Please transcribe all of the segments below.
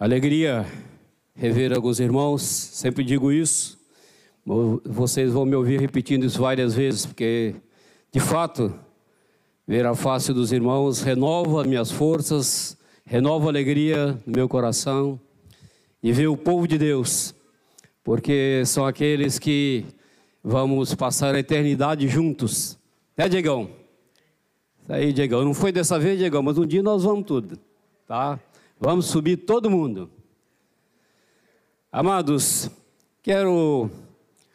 Alegria rever alguns irmãos, sempre digo isso. Vocês vão me ouvir repetindo isso várias vezes, porque de fato, ver a face dos irmãos renova minhas forças, renova a alegria no meu coração e ver o povo de Deus, porque são aqueles que vamos passar a eternidade juntos. Né, Diegão? Isso aí, Diegão. Não foi dessa vez, Diegão, mas um dia nós vamos tudo, tá? Vamos subir todo mundo. Amados, quero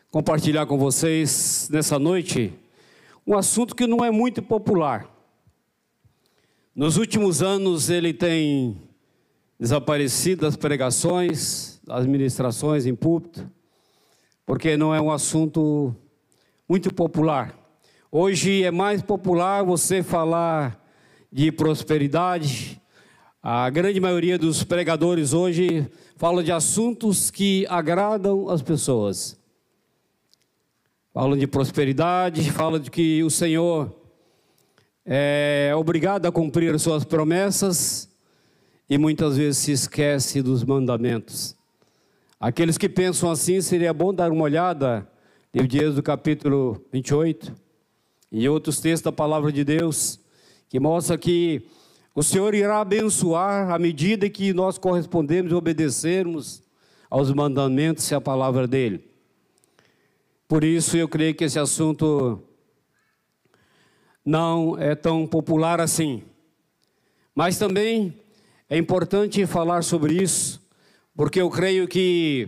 compartilhar com vocês nessa noite um assunto que não é muito popular. Nos últimos anos ele tem desaparecido das pregações, das ministrações em púlpito, porque não é um assunto muito popular. Hoje é mais popular você falar de prosperidade, a grande maioria dos pregadores hoje fala de assuntos que agradam as pessoas. Falam de prosperidade, falam de que o Senhor é obrigado a cumprir as suas promessas e muitas vezes se esquece dos mandamentos. Aqueles que pensam assim, seria bom dar uma olhada no Dias do capítulo 28 e outros textos da palavra de Deus, que mostra que o Senhor irá abençoar à medida que nós correspondemos e obedecermos aos mandamentos e à palavra dele. Por isso eu creio que esse assunto não é tão popular assim. Mas também é importante falar sobre isso, porque eu creio que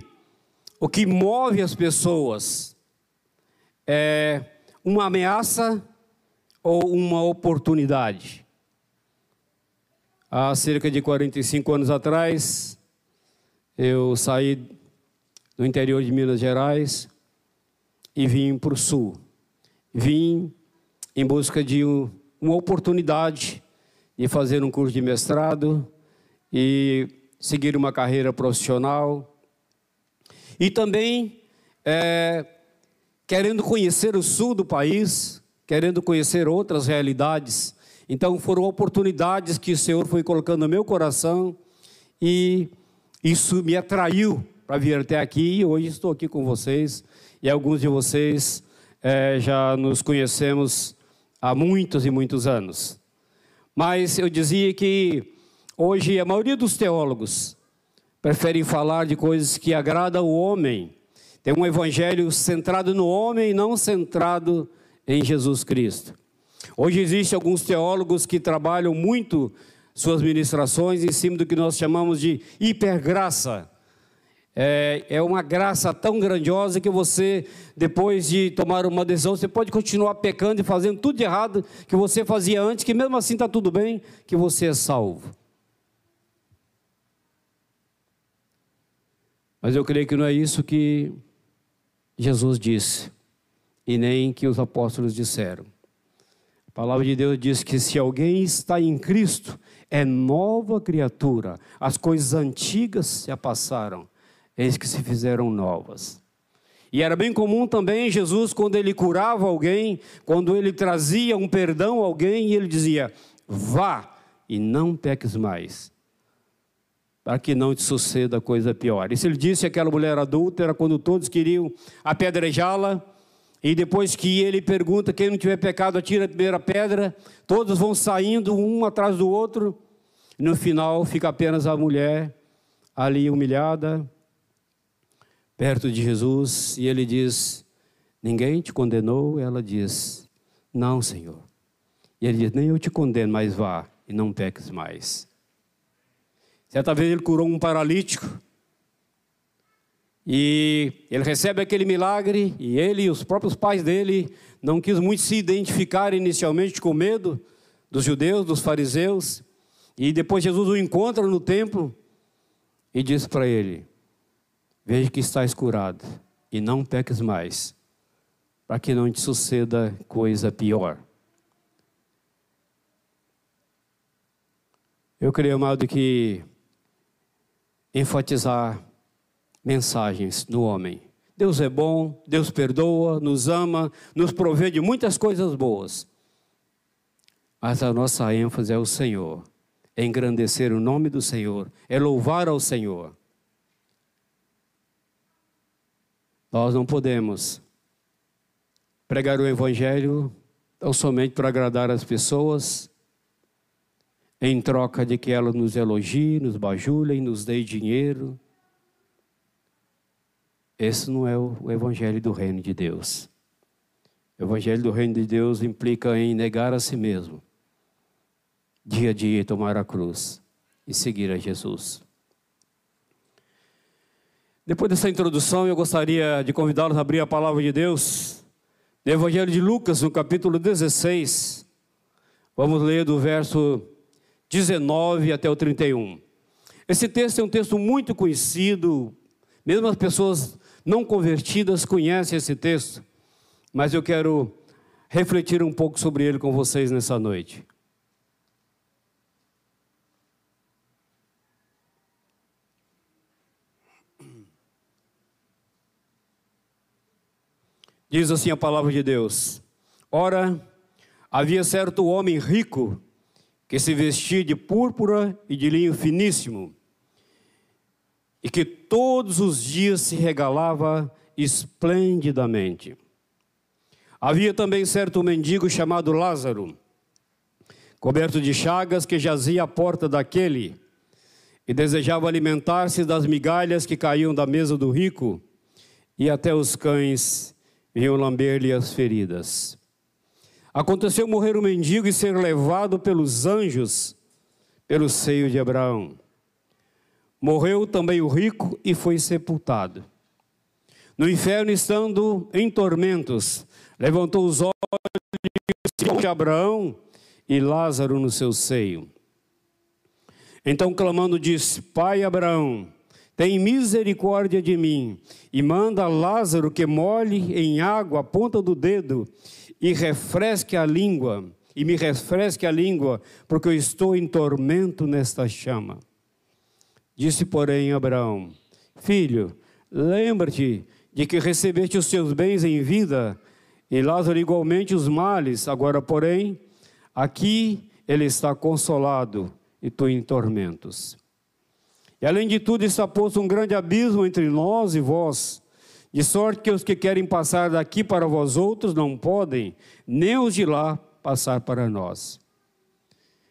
o que move as pessoas é uma ameaça ou uma oportunidade. Há cerca de 45 anos atrás, eu saí do interior de Minas Gerais e vim para o sul. Vim em busca de uma oportunidade de fazer um curso de mestrado e seguir uma carreira profissional. E também é, querendo conhecer o sul do país, querendo conhecer outras realidades então foram oportunidades que o Senhor foi colocando no meu coração e isso me atraiu para vir até aqui e hoje estou aqui com vocês e alguns de vocês é, já nos conhecemos há muitos e muitos anos. Mas eu dizia que hoje a maioria dos teólogos preferem falar de coisas que agradam o homem. Tem um evangelho centrado no homem e não centrado em Jesus Cristo. Hoje existem alguns teólogos que trabalham muito suas ministrações em cima do que nós chamamos de hipergraça. É, é uma graça tão grandiosa que você, depois de tomar uma decisão, você pode continuar pecando e fazendo tudo de errado que você fazia antes, que mesmo assim está tudo bem, que você é salvo. Mas eu creio que não é isso que Jesus disse, e nem que os apóstolos disseram. A palavra de Deus diz que se alguém está em Cristo, é nova criatura. As coisas antigas se passaram, eis que se fizeram novas. E era bem comum também Jesus, quando ele curava alguém, quando ele trazia um perdão a alguém, ele dizia: vá e não peques mais, para que não te suceda coisa pior. Se ele disse aquela mulher adúltera, quando todos queriam apedrejá-la, e depois que ele pergunta: quem não tiver pecado, atira a primeira pedra. Todos vão saindo um atrás do outro. No final fica apenas a mulher ali humilhada, perto de Jesus. E ele diz: Ninguém te condenou? Ela diz: Não, Senhor. E ele diz: Nem eu te condeno, mas vá e não peques mais. Certa vez ele curou um paralítico. E ele recebe aquele milagre e ele e os próprios pais dele não quis muito se identificar inicialmente com medo dos judeus, dos fariseus. E depois Jesus o encontra no templo e diz para ele: Veja que estás curado e não peques mais, para que não te suceda coisa pior. Eu creio, amado, que enfatizar mensagens do homem. Deus é bom, Deus perdoa, nos ama, nos provê de muitas coisas boas. Mas a nossa ênfase é o Senhor. é engrandecer o nome do Senhor, é louvar ao Senhor. Nós não podemos pregar o Evangelho tão somente para agradar as pessoas, em troca de que elas nos elogiem, nos bajulem, nos deem dinheiro. Esse não é o Evangelho do Reino de Deus. O Evangelho do Reino de Deus implica em negar a si mesmo, dia a dia tomar a cruz e seguir a Jesus. Depois dessa introdução, eu gostaria de convidá-los a abrir a palavra de Deus, no Evangelho de Lucas, no capítulo 16. Vamos ler do verso 19 até o 31. Esse texto é um texto muito conhecido, mesmo as pessoas não convertidas conhecem esse texto, mas eu quero refletir um pouco sobre ele com vocês nessa noite. Diz assim a palavra de Deus: Ora, havia certo homem rico que se vestia de púrpura e de linho finíssimo, e que todos os dias se regalava esplendidamente. Havia também certo mendigo chamado Lázaro, coberto de chagas, que jazia à porta daquele e desejava alimentar-se das migalhas que caíam da mesa do rico, e até os cães vinham lamber-lhe as feridas. Aconteceu morrer o mendigo e ser levado pelos anjos pelo seio de Abraão. Morreu também o rico e foi sepultado. No inferno, estando em tormentos, levantou os olhos de Abraão e Lázaro no seu seio. Então, clamando, disse: Pai Abraão, tem misericórdia de mim e manda Lázaro que molhe em água a ponta do dedo e refresque a língua, e me refresque a língua, porque eu estou em tormento nesta chama. Disse, porém, Abraão: Filho, lembra-te de que recebeste os teus bens em vida, e Lázaro igualmente os males. Agora, porém, aqui ele está consolado e tu em tormentos. E além de tudo, está posto um grande abismo entre nós e vós, de sorte que os que querem passar daqui para vós outros não podem, nem os de lá passar para nós.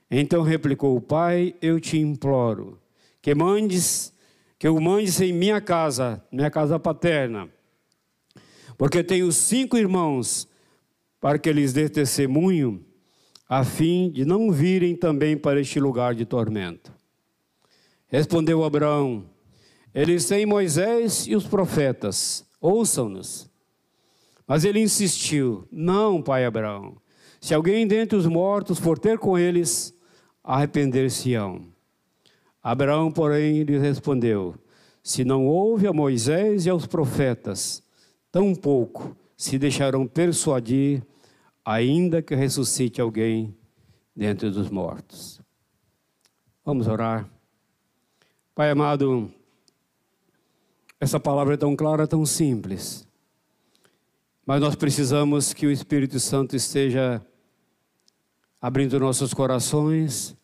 Então replicou o pai: Eu te imploro que mandes, que o mandes em minha casa, minha casa paterna, porque tenho cinco irmãos, para que lhes dê testemunho, a fim de não virem também para este lugar de tormento. Respondeu Abraão: Eles têm Moisés e os profetas, ouçam-nos. Mas ele insistiu: Não, pai Abraão. Se alguém dentre os mortos for ter com eles, arrepender-se-ão. Abraão, porém, lhe respondeu: Se não houve a Moisés e aos profetas, tampouco se deixarão persuadir, ainda que ressuscite alguém dentre dos mortos. Vamos orar. Pai amado, essa palavra é tão clara, tão simples, mas nós precisamos que o Espírito Santo esteja abrindo nossos corações,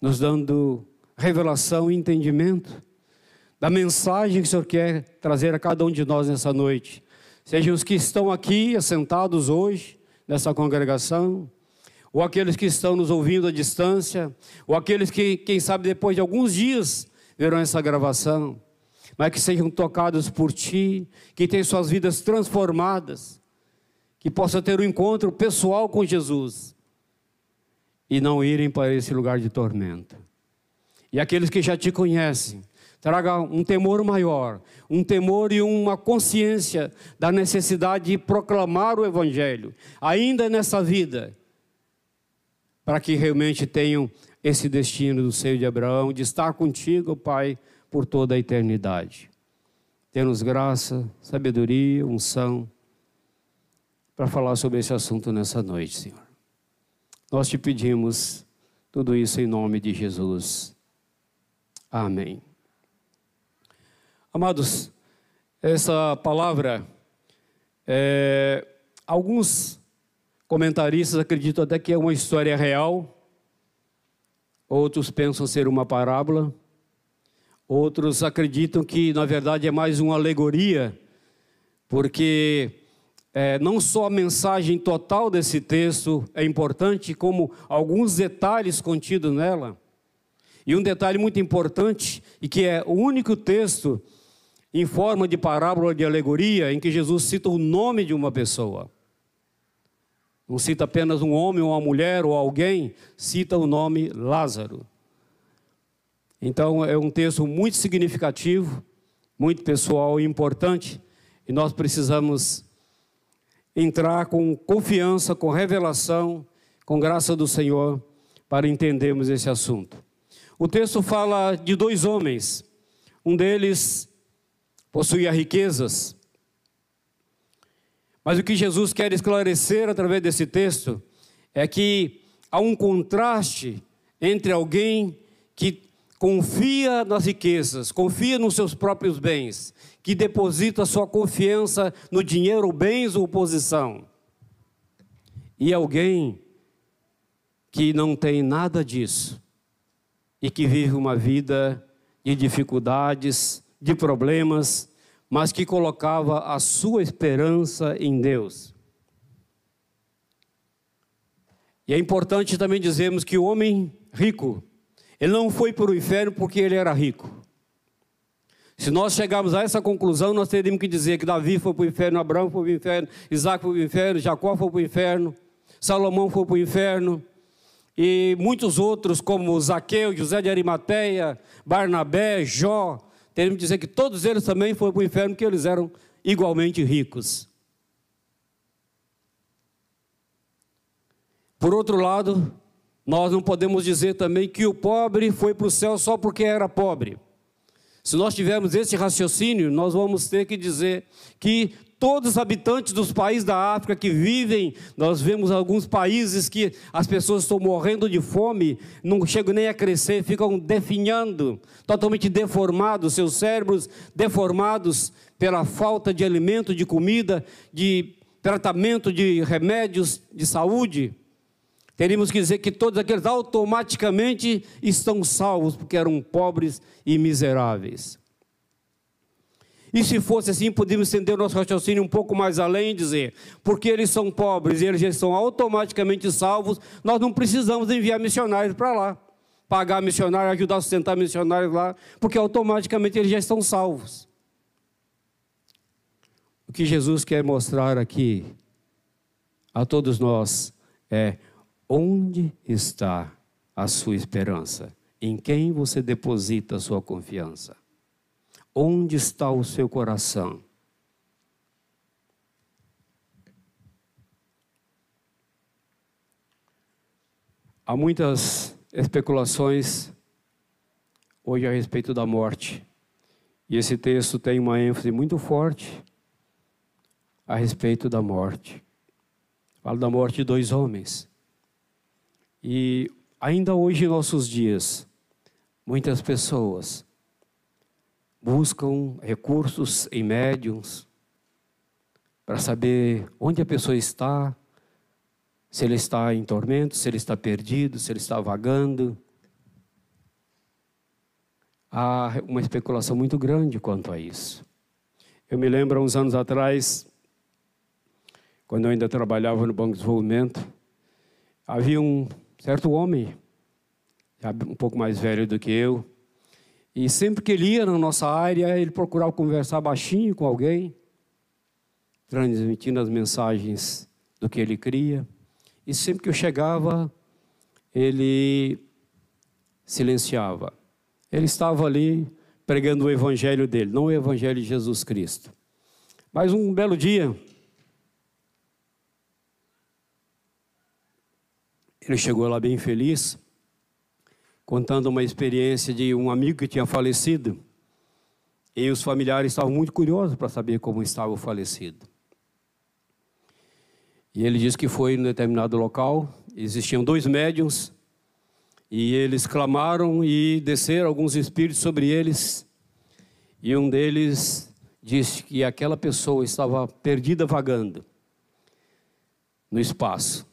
nos dando revelação e entendimento da mensagem que o Senhor quer trazer a cada um de nós nessa noite. Sejam os que estão aqui assentados hoje nessa congregação, ou aqueles que estão nos ouvindo à distância, ou aqueles que, quem sabe, depois de alguns dias verão essa gravação, mas que sejam tocados por Ti, que tenham suas vidas transformadas, que possam ter um encontro pessoal com Jesus e não irem para esse lugar de tormento. E aqueles que já te conhecem, traga um temor maior, um temor e uma consciência da necessidade de proclamar o Evangelho, ainda nessa vida, para que realmente tenham esse destino do seio de Abraão, de estar contigo, Pai, por toda a eternidade. Temos graça, sabedoria, unção, para falar sobre esse assunto nessa noite, Senhor. Nós te pedimos tudo isso em nome de Jesus. Amém. Amados, essa palavra, é, alguns comentaristas acreditam até que é uma história real, outros pensam ser uma parábola, outros acreditam que, na verdade, é mais uma alegoria, porque é, não só a mensagem total desse texto é importante, como alguns detalhes contidos nela. E um detalhe muito importante, e que é o único texto em forma de parábola de alegoria em que Jesus cita o nome de uma pessoa. Não cita apenas um homem ou uma mulher ou alguém, cita o nome Lázaro. Então é um texto muito significativo, muito pessoal e importante, e nós precisamos entrar com confiança, com revelação, com graça do Senhor, para entendermos esse assunto. O texto fala de dois homens. Um deles possuía riquezas. Mas o que Jesus quer esclarecer através desse texto é que há um contraste entre alguém que confia nas riquezas, confia nos seus próprios bens, que deposita sua confiança no dinheiro, bens ou posição, e alguém que não tem nada disso e que vive uma vida de dificuldades, de problemas, mas que colocava a sua esperança em Deus. E é importante também dizermos que o homem rico, ele não foi para o inferno porque ele era rico. Se nós chegarmos a essa conclusão, nós teríamos que dizer que Davi foi para o inferno, Abraão foi para o inferno, Isaac foi para o inferno, Jacó foi para o inferno, Salomão foi para o inferno, e muitos outros, como Zaqueu, José de Arimateia, Barnabé, Jó, teríamos que dizer que todos eles também foram para o inferno, porque eles eram igualmente ricos. Por outro lado, nós não podemos dizer também que o pobre foi para o céu só porque era pobre. Se nós tivermos esse raciocínio, nós vamos ter que dizer que todos os habitantes dos países da África que vivem, nós vemos alguns países que as pessoas estão morrendo de fome, não chegam nem a crescer, ficam definhando, totalmente deformados, seus cérebros deformados pela falta de alimento, de comida, de tratamento de remédios de saúde. Teríamos que dizer que todos aqueles automaticamente estão salvos, porque eram pobres e miseráveis. E se fosse assim, podíamos estender o nosso raciocínio um pouco mais além e dizer, porque eles são pobres e eles já são automaticamente salvos, nós não precisamos enviar missionários para lá, pagar missionários, ajudar a sustentar missionários lá, porque automaticamente eles já estão salvos. O que Jesus quer mostrar aqui a todos nós é Onde está a sua esperança? Em quem você deposita a sua confiança? Onde está o seu coração? Há muitas especulações hoje a respeito da morte. E esse texto tem uma ênfase muito forte a respeito da morte. Fala da morte de dois homens. E ainda hoje, em nossos dias, muitas pessoas buscam recursos em médiums para saber onde a pessoa está, se ele está em tormento, se ele está perdido, se ele está vagando. Há uma especulação muito grande quanto a isso. Eu me lembro, uns anos atrás, quando eu ainda trabalhava no Banco de Desenvolvimento, havia um certo homem, um pouco mais velho do que eu, e sempre que ele ia na nossa área, ele procurava conversar baixinho com alguém, transmitindo as mensagens do que ele cria. E sempre que eu chegava, ele silenciava. Ele estava ali pregando o evangelho dele, não o evangelho de Jesus Cristo. Mas um belo dia, Ele chegou lá bem feliz, contando uma experiência de um amigo que tinha falecido. E os familiares estavam muito curiosos para saber como estava o falecido. E ele disse que foi em um determinado local, existiam dois médiums, e eles clamaram e desceram alguns espíritos sobre eles. E um deles disse que aquela pessoa estava perdida vagando no espaço.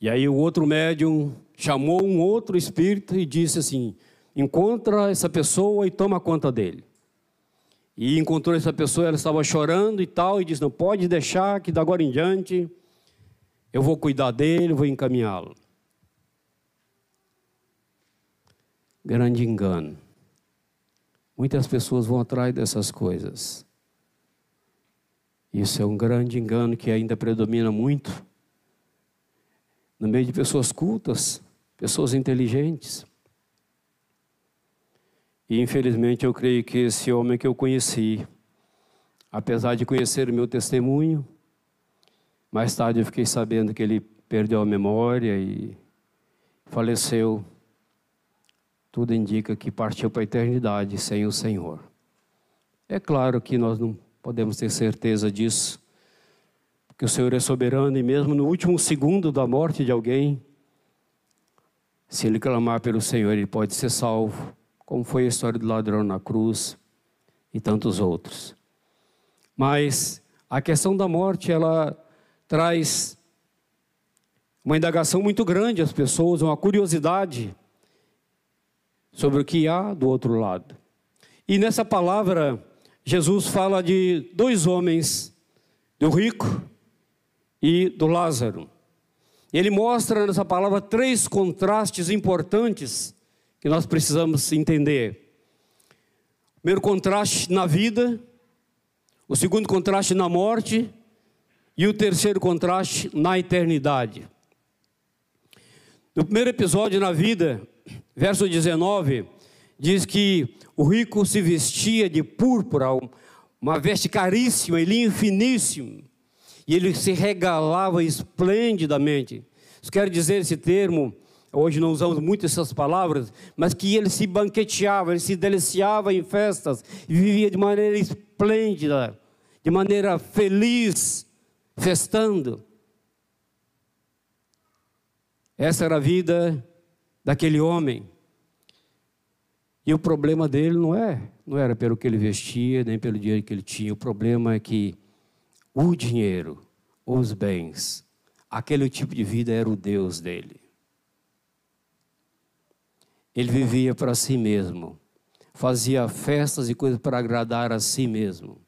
E aí o outro médium chamou um outro espírito e disse assim: encontra essa pessoa e toma conta dele. E encontrou essa pessoa, ela estava chorando e tal, e disse: Não pode deixar que da agora em diante eu vou cuidar dele, vou encaminhá-lo. Grande engano. Muitas pessoas vão atrás dessas coisas. Isso é um grande engano que ainda predomina muito no meio de pessoas cultas, pessoas inteligentes. E infelizmente eu creio que esse homem que eu conheci, apesar de conhecer o meu testemunho, mais tarde eu fiquei sabendo que ele perdeu a memória e faleceu. Tudo indica que partiu para a eternidade sem o Senhor. É claro que nós não podemos ter certeza disso, porque o Senhor é soberano e mesmo no último segundo da morte de alguém, se ele clamar pelo Senhor, ele pode ser salvo como foi a história do ladrão na cruz e tantos outros. Mas a questão da morte, ela traz uma indagação muito grande às pessoas, uma curiosidade sobre o que há do outro lado. E nessa palavra, Jesus fala de dois homens, do rico e do Lázaro. Ele mostra nessa palavra três contrastes importantes que nós precisamos entender. O primeiro contraste na vida, o segundo contraste na morte e o terceiro contraste na eternidade. No primeiro episódio na vida, verso 19, diz que o rico se vestia de púrpura, uma veste caríssima e linho finíssimo, e ele se regalava esplendidamente. Isso quer dizer esse termo Hoje não usamos muito essas palavras, mas que ele se banqueteava, ele se deliciava em festas e vivia de maneira esplêndida, de maneira feliz, festando. Essa era a vida daquele homem. E o problema dele não é, não era pelo que ele vestia, nem pelo dinheiro que ele tinha. O problema é que o dinheiro, os bens, aquele tipo de vida era o Deus dele. Ele vivia para si mesmo, fazia festas e coisas para agradar a si mesmo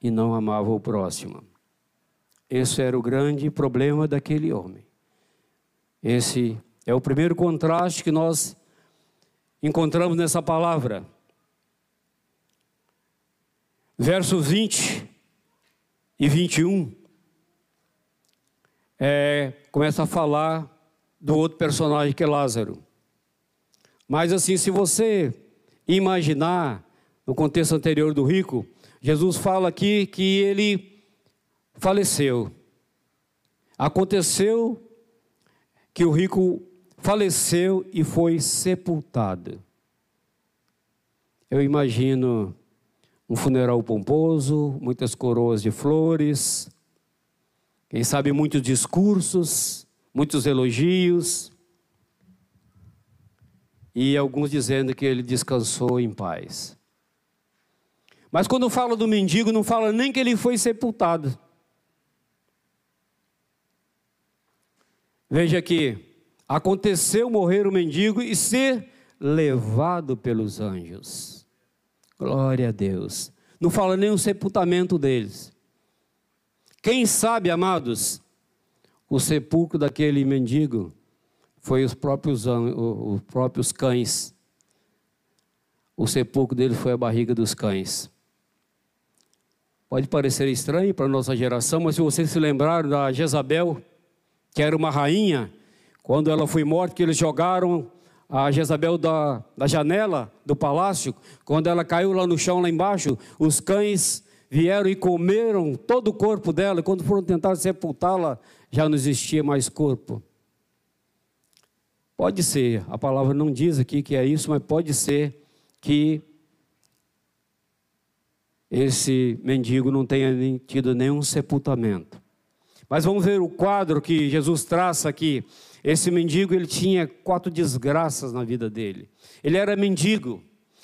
e não amava o próximo. Esse era o grande problema daquele homem. Esse é o primeiro contraste que nós encontramos nessa palavra. Verso 20 e 21 é, começa a falar do outro personagem que é Lázaro. Mas assim, se você imaginar no contexto anterior do rico, Jesus fala aqui que ele faleceu. Aconteceu que o rico faleceu e foi sepultado. Eu imagino um funeral pomposo, muitas coroas de flores, quem sabe muitos discursos, muitos elogios e alguns dizendo que ele descansou em paz. Mas quando fala do mendigo, não fala nem que ele foi sepultado. Veja aqui, aconteceu morrer o mendigo e ser levado pelos anjos. Glória a Deus. Não fala nem o sepultamento deles. Quem sabe, amados, o sepulcro daquele mendigo foi os próprios, os próprios cães. O sepulcro dele foi a barriga dos cães. Pode parecer estranho para a nossa geração, mas se vocês se lembraram da Jezabel, que era uma rainha, quando ela foi morta, que eles jogaram a Jezabel da, da janela do palácio, quando ela caiu lá no chão, lá embaixo, os cães vieram e comeram todo o corpo dela, e quando foram tentar sepultá-la, já não existia mais corpo. Pode ser, a palavra não diz aqui que é isso, mas pode ser que esse mendigo não tenha tido nenhum sepultamento. Mas vamos ver o quadro que Jesus traça aqui. Esse mendigo, ele tinha quatro desgraças na vida dele. Ele era mendigo,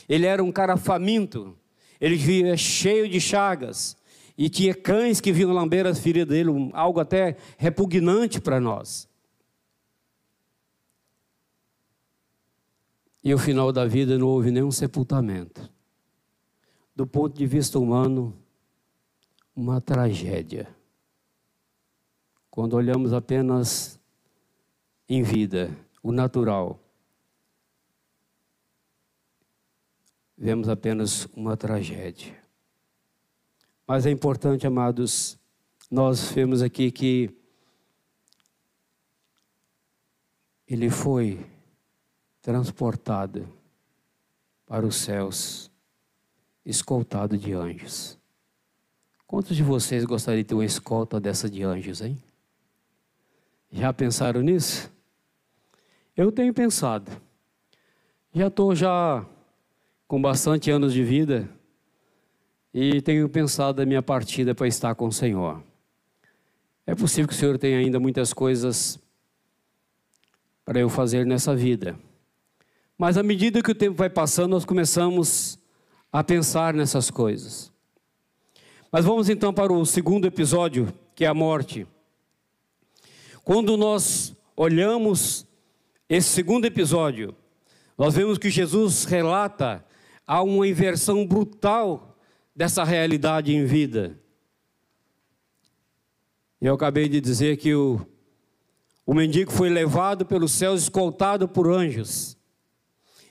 ele era um cara faminto, ele vivia cheio de chagas, e tinha cães que vinham lamber as feridas dele, algo até repugnante para nós. E o final da vida não houve nenhum sepultamento. Do ponto de vista humano, uma tragédia. Quando olhamos apenas em vida, o natural, vemos apenas uma tragédia. Mas é importante, amados, nós vemos aqui que ele foi transportado para os céus, escoltado de anjos. Quantos de vocês gostariam de ter uma escolta dessa de anjos, hein? Já pensaram nisso? Eu tenho pensado. Já estou já com bastante anos de vida e tenho pensado a minha partida para estar com o Senhor. É possível que o Senhor tenha ainda muitas coisas para eu fazer nessa vida. Mas à medida que o tempo vai passando, nós começamos a pensar nessas coisas. Mas vamos então para o segundo episódio, que é a morte. Quando nós olhamos esse segundo episódio, nós vemos que Jesus relata há uma inversão brutal dessa realidade em vida. Eu acabei de dizer que o, o mendigo foi levado pelos céus, escoltado por anjos.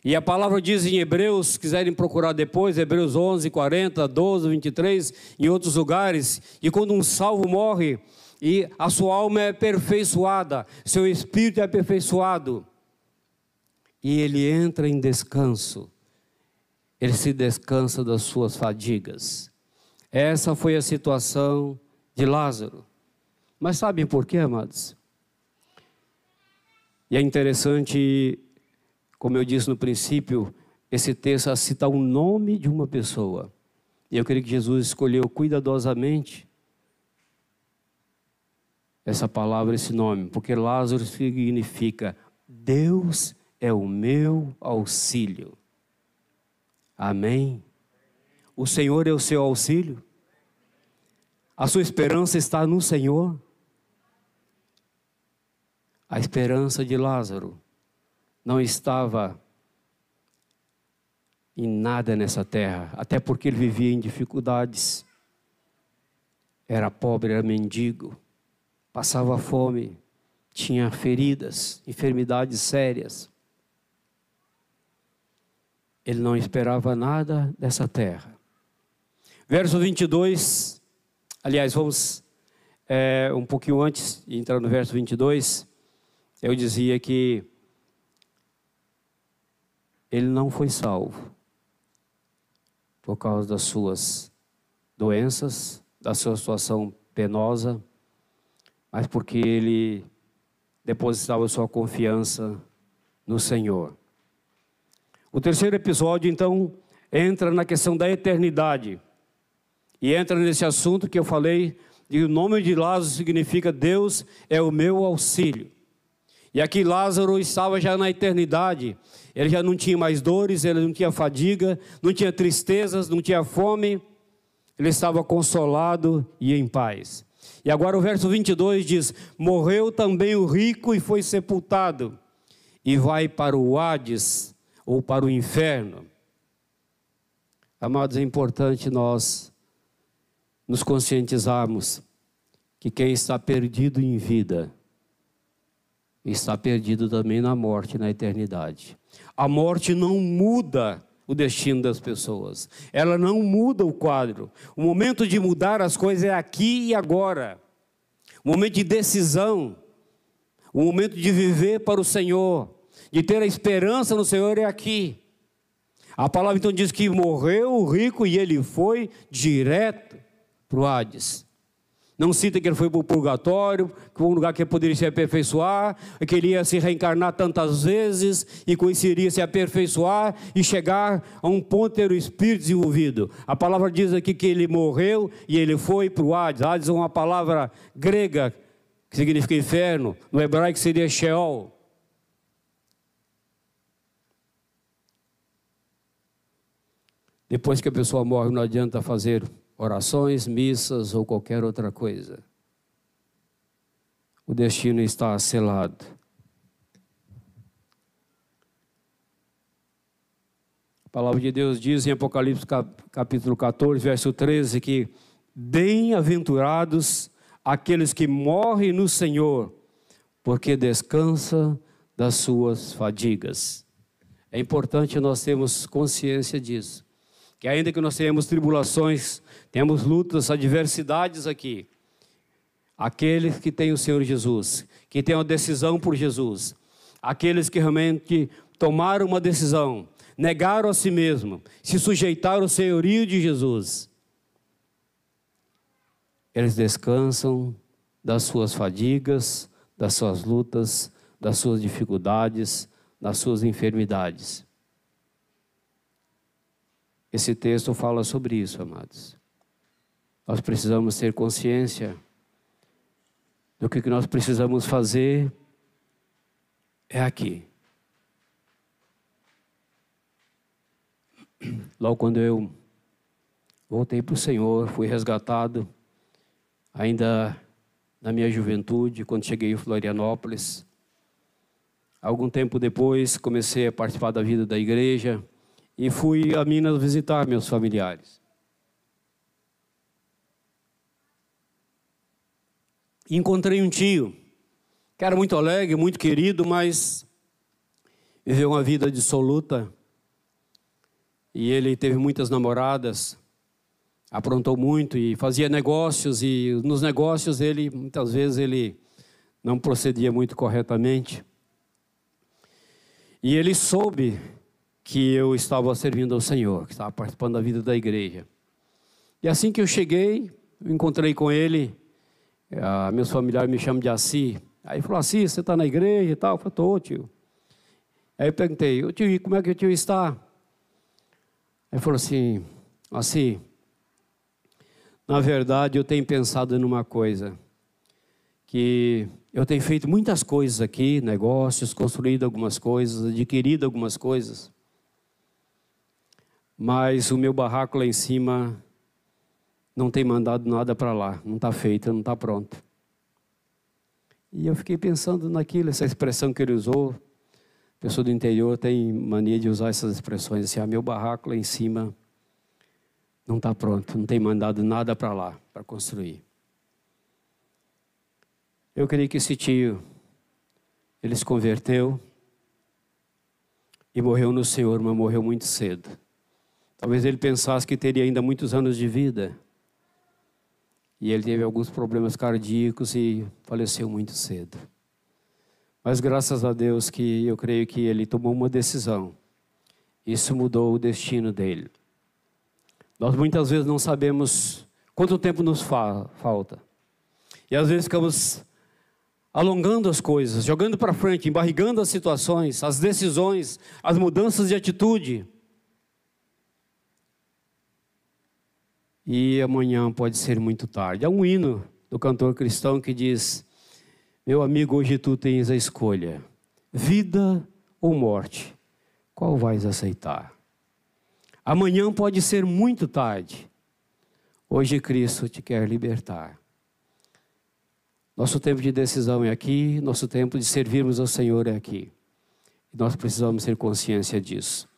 E a palavra diz em Hebreus, se quiserem procurar depois, Hebreus 11, 40, 12, 23, em outros lugares, e quando um salvo morre e a sua alma é aperfeiçoada, seu espírito é aperfeiçoado, e ele entra em descanso ele se descansa das suas fadigas. Essa foi a situação de Lázaro. Mas sabem por quê, amados? E é interessante, como eu disse no princípio, esse texto cita o nome de uma pessoa. E eu creio que Jesus escolheu cuidadosamente essa palavra, esse nome, porque Lázaro significa Deus é o meu auxílio. Amém. O Senhor é o seu auxílio. A sua esperança está no Senhor. A esperança de Lázaro não estava em nada nessa terra, até porque ele vivia em dificuldades. Era pobre, era mendigo, passava fome, tinha feridas, enfermidades sérias. Ele não esperava nada dessa terra. Verso 22, aliás, vamos é, um pouquinho antes de entrar no verso 22, eu dizia que ele não foi salvo por causa das suas doenças, da sua situação penosa, mas porque ele depositava sua confiança no Senhor. O terceiro episódio, então, entra na questão da eternidade. E entra nesse assunto que eu falei, e o nome de Lázaro significa Deus é o meu auxílio. E aqui Lázaro estava já na eternidade. Ele já não tinha mais dores, ele não tinha fadiga, não tinha tristezas, não tinha fome. Ele estava consolado e em paz. E agora o verso 22 diz: Morreu também o rico e foi sepultado, e vai para o Hades, ou para o inferno. Amados, é importante nós nos conscientizarmos que quem está perdido em vida está perdido também na morte, na eternidade. A morte não muda o destino das pessoas, ela não muda o quadro. O momento de mudar as coisas é aqui e agora. O momento de decisão, o momento de viver para o Senhor de ter a esperança no Senhor é aqui. A palavra então diz que morreu o rico e ele foi direto para o Hades. Não cita que ele foi para o purgatório, que foi um lugar que ele poderia se aperfeiçoar, que ele ia se reencarnar tantas vezes e com isso iria se aperfeiçoar e chegar a um ponto ter o espírito desenvolvido. A palavra diz aqui que ele morreu e ele foi para o Hades. Hades é uma palavra grega que significa inferno, no hebraico seria Sheol. Depois que a pessoa morre, não adianta fazer orações, missas ou qualquer outra coisa. O destino está selado. A palavra de Deus diz em Apocalipse capítulo 14, verso 13, que bem-aventurados aqueles que morrem no Senhor, porque descansa das suas fadigas. É importante nós termos consciência disso. Que ainda que nós tenhamos tribulações, temos lutas, adversidades aqui, aqueles que têm o Senhor Jesus, que têm a decisão por Jesus, aqueles que realmente tomaram uma decisão, negaram a si mesmo, se sujeitaram ao senhorio de Jesus, eles descansam das suas fadigas, das suas lutas, das suas dificuldades, das suas enfermidades. Esse texto fala sobre isso, amados. Nós precisamos ter consciência do que nós precisamos fazer é aqui. Logo quando eu voltei para o Senhor, fui resgatado, ainda na minha juventude, quando cheguei em Florianópolis. Algum tempo depois, comecei a participar da vida da igreja e fui a Minas visitar meus familiares. Encontrei um tio que era muito alegre, muito querido, mas viveu uma vida dissoluta. E ele teve muitas namoradas, aprontou muito e fazia negócios e nos negócios ele muitas vezes ele não procedia muito corretamente. E ele soube que eu estava servindo ao Senhor, que estava participando da vida da igreja. E assim que eu cheguei, encontrei com ele, a, meus familiares me chamam de Assi. Aí falou, Assi, você está na igreja e tal? Eu falei, estou, tio. Aí eu perguntei, tio, e como é que o tio está? Ele falou assim, Assi, na verdade, eu tenho pensado numa coisa, que eu tenho feito muitas coisas aqui, negócios, construído algumas coisas, adquirido algumas coisas, mas o meu barraco lá em cima não tem mandado nada para lá, não está feito, não está pronto. E eu fiquei pensando naquilo, essa expressão que ele usou. Pessoa do interior tem mania de usar essas expressões assim: ah, meu barraco lá em cima não está pronto, não tem mandado nada para lá, para construir. Eu creio que esse tio, ele se converteu e morreu no Senhor, mas morreu muito cedo. Talvez ele pensasse que teria ainda muitos anos de vida. E ele teve alguns problemas cardíacos e faleceu muito cedo. Mas graças a Deus que eu creio que ele tomou uma decisão. Isso mudou o destino dele. Nós muitas vezes não sabemos quanto tempo nos fa falta. E às vezes ficamos alongando as coisas, jogando para frente, embarrigando as situações, as decisões, as mudanças de atitude. E amanhã pode ser muito tarde. Há um hino do cantor cristão que diz: Meu amigo, hoje tu tens a escolha: vida ou morte, qual vais aceitar? Amanhã pode ser muito tarde. Hoje Cristo te quer libertar. Nosso tempo de decisão é aqui, nosso tempo de servirmos ao Senhor é aqui. E nós precisamos ter consciência disso.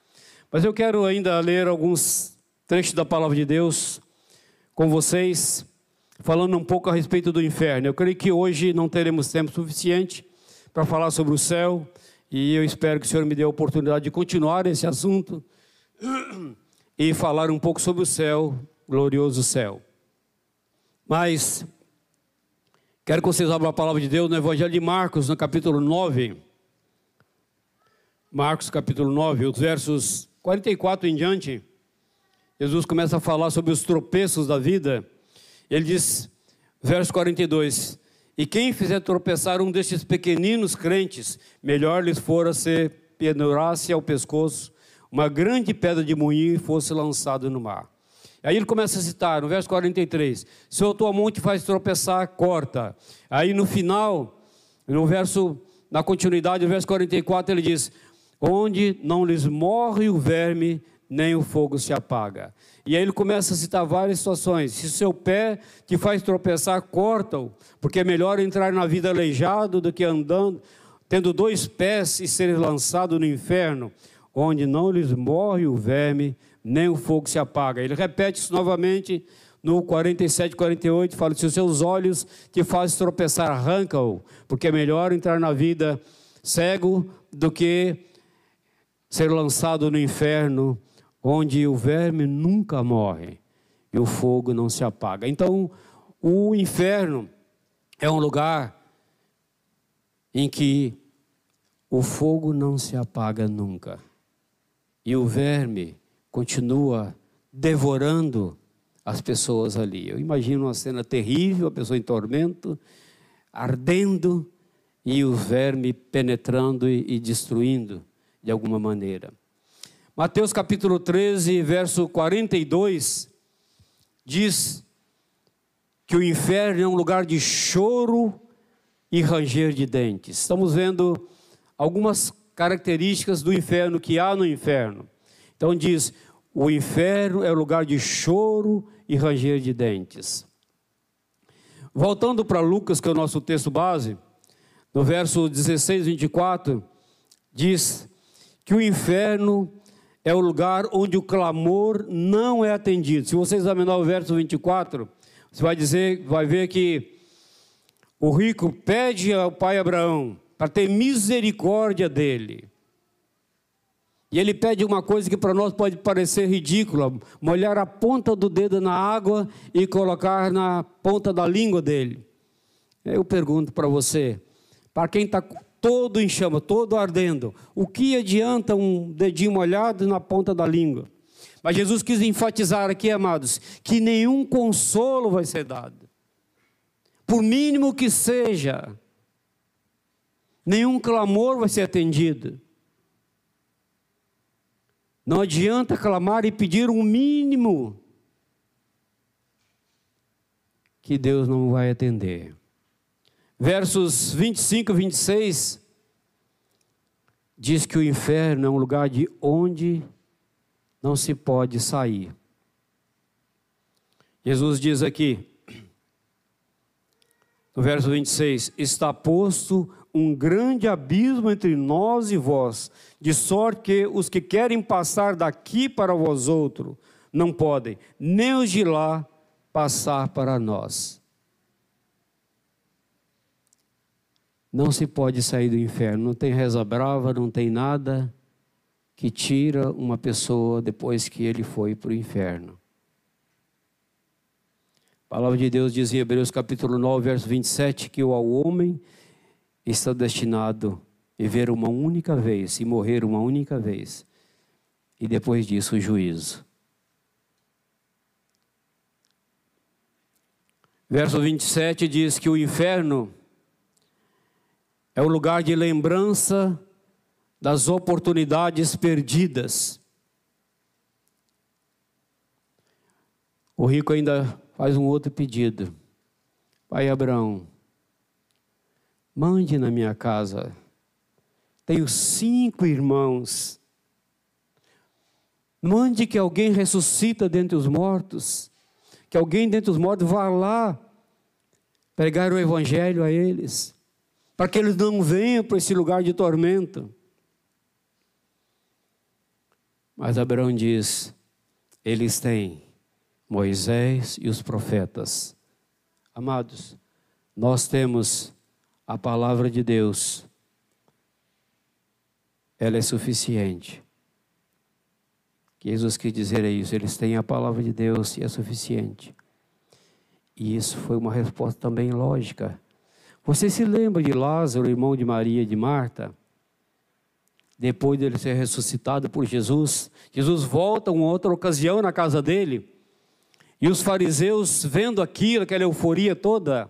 Mas eu quero ainda ler alguns trechos da palavra de Deus com vocês, falando um pouco a respeito do inferno. Eu creio que hoje não teremos tempo suficiente para falar sobre o céu, e eu espero que o Senhor me dê a oportunidade de continuar esse assunto e falar um pouco sobre o céu, glorioso céu. Mas quero que vocês abram a palavra de Deus no Evangelho de Marcos, no capítulo 9. Marcos, capítulo 9, os versos 44 em diante. Jesus começa a falar sobre os tropeços da vida. Ele diz, verso 42: E quem fizer tropeçar um destes pequeninos crentes, melhor lhes fora se pendurasse ao pescoço uma grande pedra de moinho e fosse lançado no mar. Aí ele começa a citar, no verso 43, se o tua mão te faz tropeçar, corta. Aí no final, no verso, na continuidade, no verso 44, ele diz, onde não lhes morre o verme, nem o fogo se apaga. E aí ele começa a citar várias situações. Se seu pé te faz tropeçar, corta-o, porque é melhor entrar na vida aleijado do que andando, tendo dois pés e ser lançado no inferno, onde não lhes morre o verme, nem o fogo se apaga. Ele repete isso novamente no 47, 48, fala: se os seus olhos te fazem tropeçar, arranca-o, porque é melhor entrar na vida cego do que ser lançado no inferno, onde o verme nunca morre e o fogo não se apaga. Então, o inferno é um lugar em que o fogo não se apaga nunca e o verme continua devorando as pessoas ali. Eu imagino uma cena terrível, a pessoa em tormento, ardendo e o verme penetrando e, e destruindo de alguma maneira. Mateus capítulo 13, verso 42, diz que o inferno é um lugar de choro e ranger de dentes. Estamos vendo algumas características do inferno que há no inferno. Então diz: o inferno é o lugar de choro e ranger de dentes. Voltando para Lucas, que é o nosso texto base, no verso 16, 24, diz que o inferno é o lugar onde o clamor não é atendido. Se você examinar o verso 24, você vai dizer, vai ver que o rico pede ao pai Abraão para ter misericórdia dele. E ele pede uma coisa que para nós pode parecer ridícula: molhar a ponta do dedo na água e colocar na ponta da língua dele. Eu pergunto para você, para quem está todo em chama, todo ardendo. O que adianta um dedinho molhado na ponta da língua? Mas Jesus quis enfatizar aqui, amados, que nenhum consolo vai ser dado. Por mínimo que seja, nenhum clamor vai ser atendido. Não adianta clamar e pedir um mínimo que Deus não vai atender versos 25 e 26, diz que o inferno é um lugar de onde não se pode sair. Jesus diz aqui, no verso 26, está posto um grande abismo entre nós e vós, de sorte que os que querem passar daqui para vós outro não podem, nem os de lá passar para nós. Não se pode sair do inferno, não tem reza brava, não tem nada que tira uma pessoa depois que ele foi para o inferno. A palavra de Deus diz em Hebreus capítulo 9, verso 27, que o homem está destinado a viver uma única vez e morrer uma única vez. E depois disso o juízo. Verso 27 diz que o inferno é o lugar de lembrança das oportunidades perdidas. O rico ainda faz um outro pedido. Pai Abraão, mande na minha casa. Tenho cinco irmãos. Mande que alguém ressuscita dentre os mortos. Que alguém dentre os mortos vá lá pregar o evangelho a eles para que eles não venham para esse lugar de tormento. Mas Abraão diz: eles têm Moisés e os profetas. Amados, nós temos a palavra de Deus, ela é suficiente. Jesus quis dizer é isso, eles têm a palavra de Deus e é suficiente. E isso foi uma resposta também lógica você se lembra de Lázaro, irmão de Maria e de Marta? Depois dele ser ressuscitado por Jesus, Jesus volta uma outra ocasião na casa dele. E os fariseus, vendo aquilo, aquela euforia toda,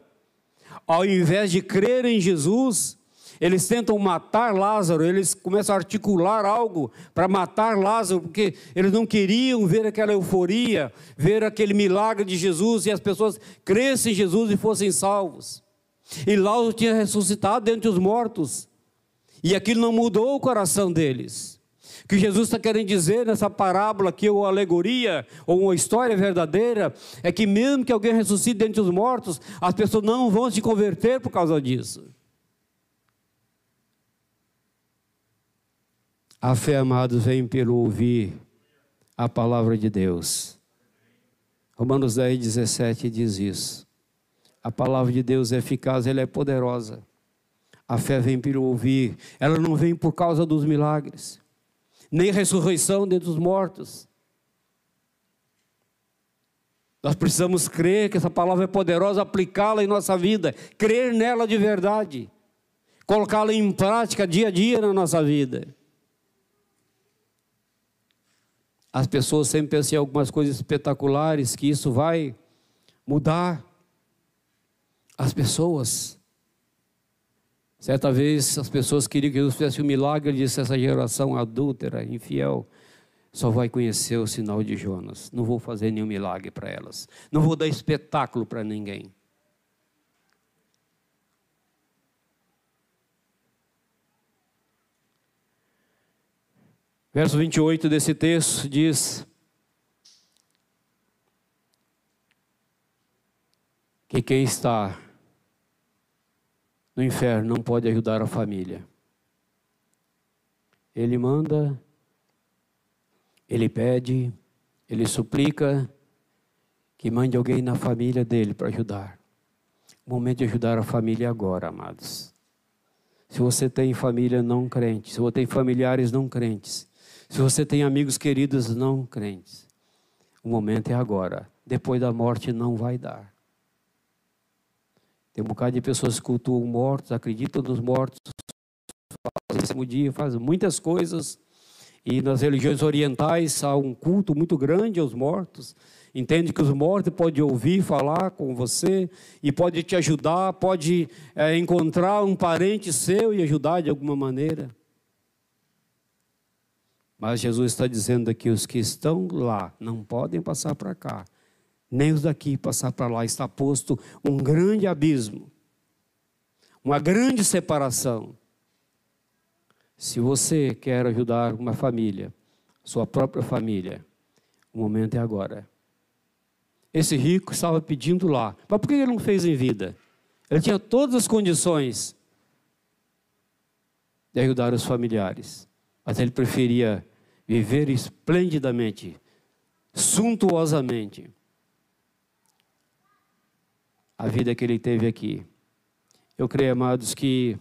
ao invés de crer em Jesus, eles tentam matar Lázaro, eles começam a articular algo para matar Lázaro, porque eles não queriam ver aquela euforia, ver aquele milagre de Jesus e as pessoas crescem em Jesus e fossem salvos. E Lázaro tinha ressuscitado dentre os mortos. E aquilo não mudou o coração deles. O que Jesus está querendo dizer nessa parábola aqui, ou alegoria, ou uma história verdadeira, é que mesmo que alguém ressuscite dentre os mortos, as pessoas não vão se converter por causa disso. A fé, amados, vem pelo ouvir a palavra de Deus. Romanos 10, 17 diz isso. A palavra de Deus é eficaz, ela é poderosa. A fé vem pelo ouvir, ela não vem por causa dos milagres, nem ressurreição dentre os mortos. Nós precisamos crer que essa palavra é poderosa, aplicá-la em nossa vida, crer nela de verdade, colocá-la em prática dia a dia na nossa vida. As pessoas sempre pensam em algumas coisas espetaculares, que isso vai mudar as pessoas. Certa vez as pessoas queriam que Jesus fizesse um milagre e disse: essa geração adúltera, infiel, só vai conhecer o sinal de Jonas. Não vou fazer nenhum milagre para elas. Não vou dar espetáculo para ninguém. Verso 28 desse texto diz: que quem está no inferno não pode ajudar a família. Ele manda, ele pede, ele suplica que mande alguém na família dele para ajudar. O momento de ajudar a família é agora, amados. Se você tem família não crente, se você tem familiares não crentes, se você tem amigos queridos não crentes, o momento é agora. Depois da morte não vai dar. Tem um bocado de pessoas que cultuam mortos, acreditam nos mortos, fazem esse dia, fazem muitas coisas. E nas religiões orientais há um culto muito grande aos mortos. Entende que os mortos podem ouvir falar com você e pode te ajudar, pode é, encontrar um parente seu e ajudar de alguma maneira. Mas Jesus está dizendo aqui: os que estão lá não podem passar para cá, nem os daqui passar para lá. Está posto um grande abismo, uma grande separação. Se você quer ajudar uma família, sua própria família, o momento é agora. Esse rico estava pedindo lá, mas por que ele não fez em vida? Ele tinha todas as condições de ajudar os familiares, mas ele preferia viver esplendidamente, suntuosamente a vida que ele teve aqui. Eu creio, amados, que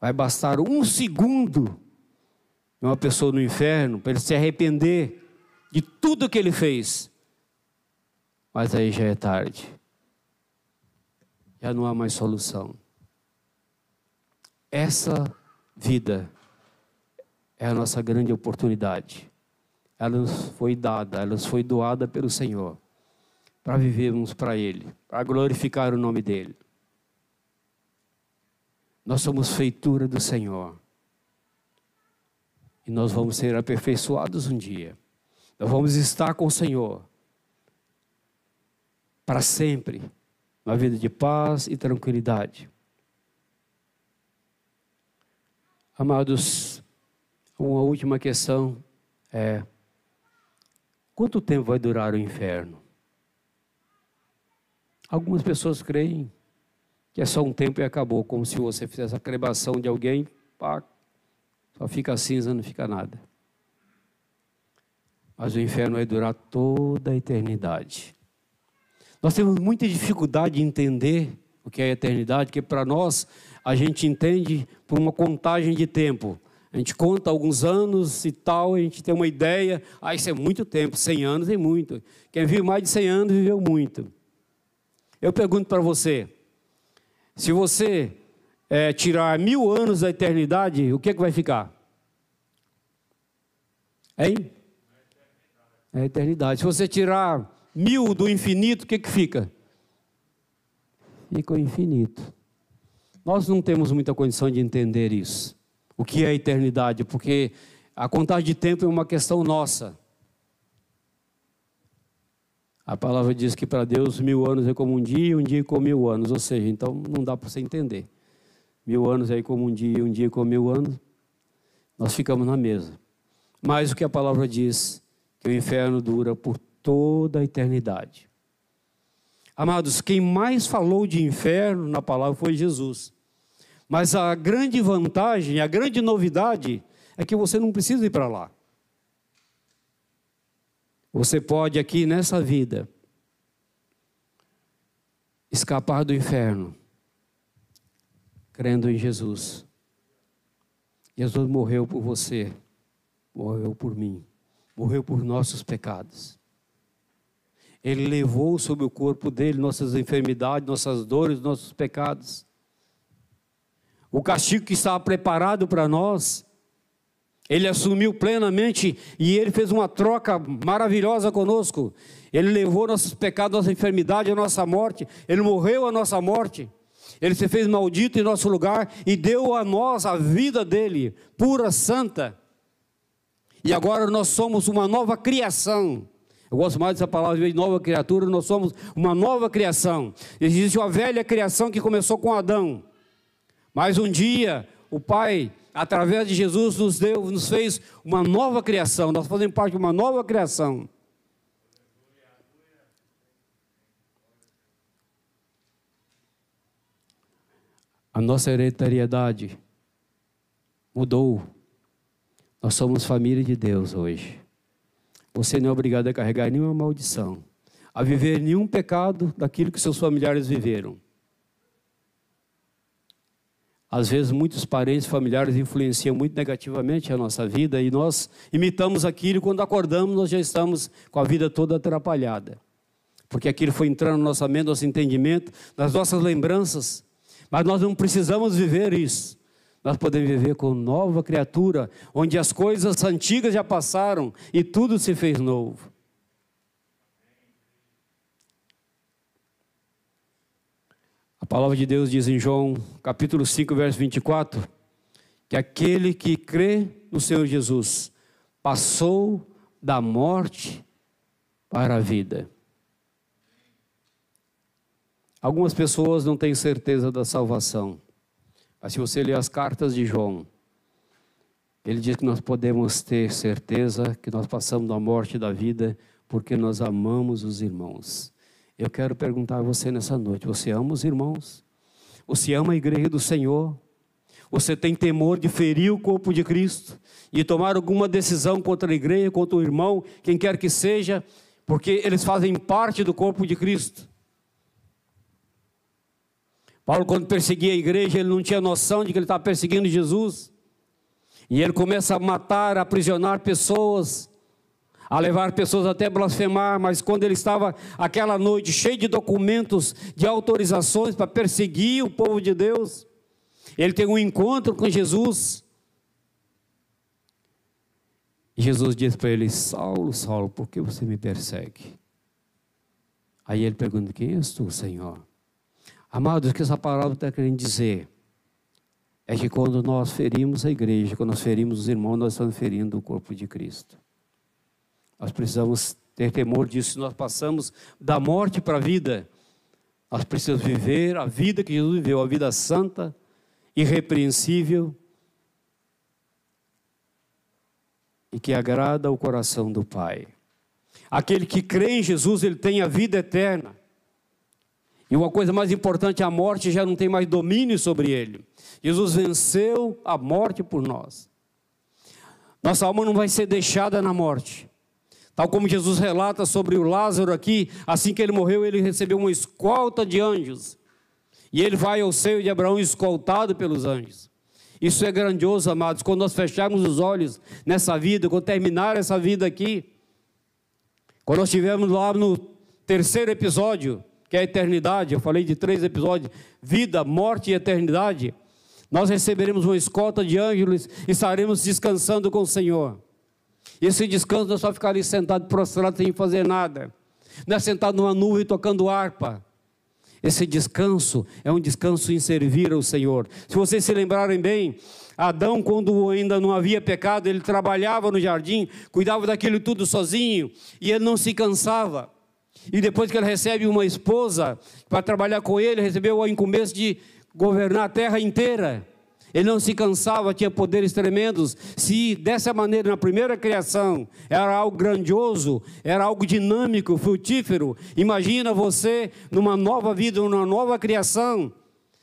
vai bastar um segundo de uma pessoa no inferno para ele se arrepender de tudo que ele fez. Mas aí já é tarde. Já não há mais solução. Essa vida é a nossa grande oportunidade. Ela nos foi dada, ela nos foi doada pelo Senhor para vivermos para Ele, para glorificar o nome dEle. Nós somos feitura do Senhor. E nós vamos ser aperfeiçoados um dia. Nós vamos estar com o Senhor para sempre, uma vida de paz e tranquilidade. Amados, uma última questão é: quanto tempo vai durar o inferno? Algumas pessoas creem que é só um tempo e acabou, como se você fizesse a crebação de alguém, pá, só fica cinza, não fica nada. Mas o inferno vai durar toda a eternidade. Nós temos muita dificuldade de entender o que é a eternidade, porque para nós a gente entende por uma contagem de tempo. A gente conta alguns anos e tal, a gente tem uma ideia. Ah, isso é muito tempo, 100 anos é muito. Quem vive mais de 100 anos viveu muito. Eu pergunto para você: se você é, tirar mil anos da eternidade, o que, é que vai ficar? Hein? É a eternidade. Se você tirar mil do infinito, o que, que fica? Fica o infinito. Nós não temos muita condição de entender isso o que é a eternidade, porque a contagem de tempo é uma questão nossa. A palavra diz que para Deus mil anos é como um dia, um dia como mil anos, ou seja, então não dá para você entender. Mil anos é como um dia, um dia como mil anos, nós ficamos na mesa. Mas o que a palavra diz, que o inferno dura por toda a eternidade. Amados, quem mais falou de inferno na palavra foi Jesus. Mas a grande vantagem, a grande novidade é que você não precisa ir para lá. Você pode aqui nessa vida escapar do inferno, crendo em Jesus. Jesus morreu por você, morreu por mim, morreu por nossos pecados. Ele levou sobre o corpo dele nossas enfermidades, nossas dores, nossos pecados. O castigo que estava preparado para nós, ele assumiu plenamente e ele fez uma troca maravilhosa conosco. Ele levou nossos pecados, nossa enfermidade, a nossa morte. Ele morreu a nossa morte. Ele se fez maldito em nosso lugar e deu a nós a vida dele, pura, santa. E agora nós somos uma nova criação. Eu gosto mais dessa palavra de nova criatura, nós somos uma nova criação. Existe uma velha criação que começou com Adão. Mas um dia o Pai, através de Jesus, nos deu, nos fez uma nova criação. Nós fazemos parte de uma nova criação. A nossa hereditariedade mudou. Nós somos família de Deus hoje. Você não é obrigado a carregar nenhuma maldição, a viver nenhum pecado daquilo que seus familiares viveram. Às vezes, muitos parentes familiares influenciam muito negativamente a nossa vida e nós imitamos aquilo e quando acordamos nós já estamos com a vida toda atrapalhada. Porque aquilo foi entrando no nosso mente, no nosso entendimento, nas nossas lembranças. Mas nós não precisamos viver isso. Nós podemos viver com nova criatura, onde as coisas antigas já passaram e tudo se fez novo. A palavra de Deus diz em João, capítulo 5, verso 24, que aquele que crê no Senhor Jesus passou da morte para a vida. Algumas pessoas não têm certeza da salvação. Mas se você ler as cartas de João, ele diz que nós podemos ter certeza que nós passamos da morte da vida porque nós amamos os irmãos. Eu quero perguntar a você nessa noite: você ama os irmãos? Você ama a igreja do Senhor? Você tem temor de ferir o corpo de Cristo? De tomar alguma decisão contra a igreja, contra o irmão, quem quer que seja, porque eles fazem parte do corpo de Cristo? Paulo, quando perseguia a igreja, ele não tinha noção de que ele estava perseguindo Jesus. E ele começa a matar, a aprisionar pessoas, a levar pessoas até blasfemar. Mas quando ele estava aquela noite cheio de documentos, de autorizações para perseguir o povo de Deus, ele tem um encontro com Jesus. Jesus diz para ele: Saulo, Saulo, por que você me persegue? Aí ele pergunta: Quem és tu, Senhor? Amados, o que essa palavra está querendo dizer é que quando nós ferimos a igreja, quando nós ferimos os irmãos, nós estamos ferindo o corpo de Cristo. Nós precisamos ter temor disso. Nós passamos da morte para a vida, nós precisamos viver a vida que Jesus viveu, a vida santa, irrepreensível e que agrada o coração do Pai. Aquele que crê em Jesus, ele tem a vida eterna. E uma coisa mais importante, a morte já não tem mais domínio sobre ele. Jesus venceu a morte por nós. Nossa alma não vai ser deixada na morte. Tal como Jesus relata sobre o Lázaro aqui, assim que ele morreu, ele recebeu uma escolta de anjos. E ele vai ao seio de Abraão escoltado pelos anjos. Isso é grandioso, amados. Quando nós fecharmos os olhos nessa vida, quando terminar essa vida aqui, quando nós estivermos lá no terceiro episódio, que é a eternidade. Eu falei de três episódios: vida, morte e eternidade. Nós receberemos uma escolta de anjos e estaremos descansando com o Senhor. Esse descanso não é só ficar ali sentado, prostrado, sem fazer nada. Não é sentado numa nuvem tocando harpa. Esse descanso é um descanso em servir ao Senhor. Se vocês se lembrarem bem, Adão, quando ainda não havia pecado, ele trabalhava no jardim, cuidava daquilo tudo sozinho, e ele não se cansava. E depois que ele recebe uma esposa para trabalhar com ele, recebeu a incumbência de governar a terra inteira. Ele não se cansava, tinha poderes tremendos. Se dessa maneira, na primeira criação, era algo grandioso, era algo dinâmico, frutífero, imagina você numa nova vida, numa nova criação.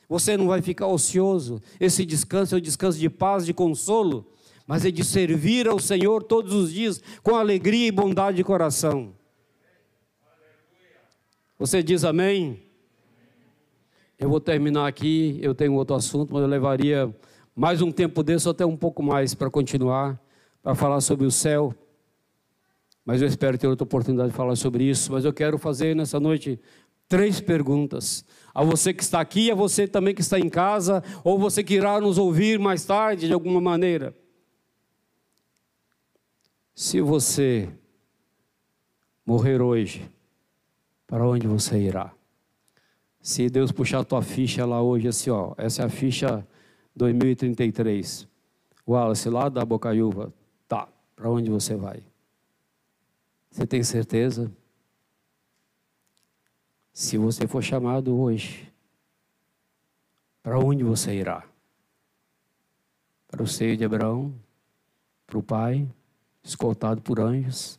Você não vai ficar ocioso. Esse descanso é um descanso de paz, de consolo, mas é de servir ao Senhor todos os dias com alegria e bondade de coração. Você diz amém? Eu vou terminar aqui, eu tenho outro assunto, mas eu levaria mais um tempo desse, até um pouco mais, para continuar, para falar sobre o céu. Mas eu espero ter outra oportunidade de falar sobre isso. Mas eu quero fazer nessa noite três perguntas. A você que está aqui, a você também que está em casa, ou você que irá nos ouvir mais tarde de alguma maneira. Se você morrer hoje, para onde você irá? Se Deus puxar a tua ficha lá hoje, assim, ó, essa é a ficha 2033. Wallace, lá da Bocaiúva, tá, para onde você vai? Você tem certeza? Se você for chamado hoje, para onde você irá? Para o seio de Abraão? Para o Pai? Escoltado por anjos?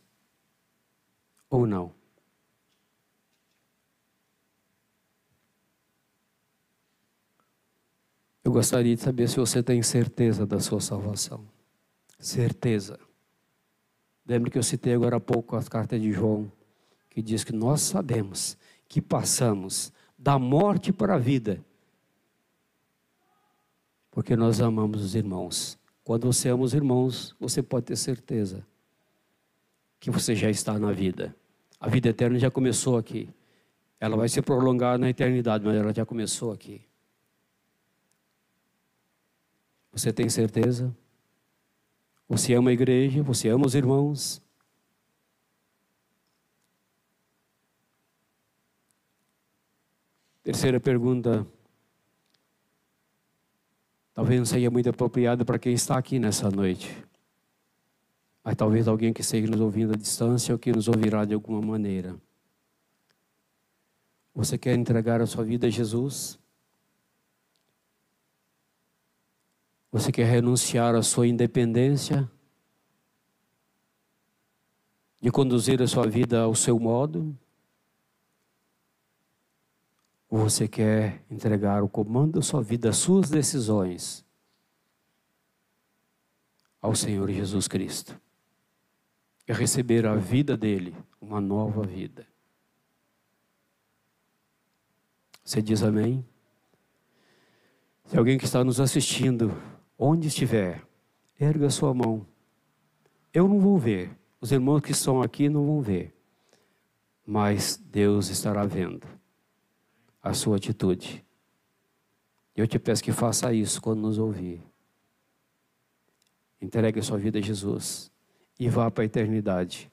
Ou não? Eu gostaria de saber se você tem certeza da sua salvação. Certeza. Lembre que eu citei agora há pouco a carta de João, que diz que nós sabemos que passamos da morte para a vida, porque nós amamos os irmãos. Quando você ama os irmãos, você pode ter certeza que você já está na vida. A vida eterna já começou aqui. Ela vai se prolongar na eternidade, mas ela já começou aqui. Você tem certeza? Você ama a igreja? Você ama os irmãos? Terceira pergunta. Talvez não seja muito apropriada para quem está aqui nessa noite. Mas talvez alguém que esteja nos ouvindo à distância ou que nos ouvirá de alguma maneira. Você quer entregar a sua vida a Jesus? Você quer renunciar à sua independência? De conduzir a sua vida ao seu modo? Ou você quer entregar o comando da sua vida, as suas decisões, ao Senhor Jesus Cristo? E receber a vida dele, uma nova vida. Você diz amém? Se alguém que está nos assistindo Onde estiver, erga sua mão. Eu não vou ver, os irmãos que estão aqui não vão ver, mas Deus estará vendo a sua atitude. Eu te peço que faça isso quando nos ouvir. Entregue a sua vida a Jesus e vá para a eternidade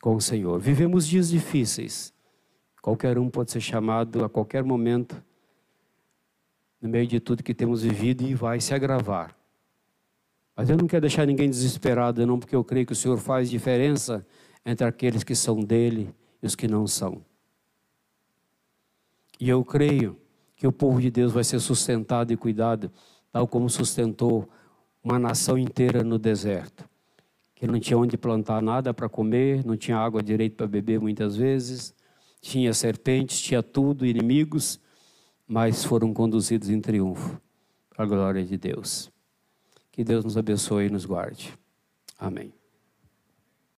com o Senhor. Vivemos dias difíceis. Qualquer um pode ser chamado a qualquer momento no meio de tudo que temos vivido e vai se agravar. Mas eu não quero deixar ninguém desesperado, não, porque eu creio que o Senhor faz diferença entre aqueles que são dele e os que não são. E eu creio que o povo de Deus vai ser sustentado e cuidado, tal como sustentou uma nação inteira no deserto, que não tinha onde plantar nada para comer, não tinha água direito para beber muitas vezes, tinha serpentes, tinha tudo, inimigos, mas foram conduzidos em triunfo, para a glória de Deus. Que Deus nos abençoe e nos guarde. Amém.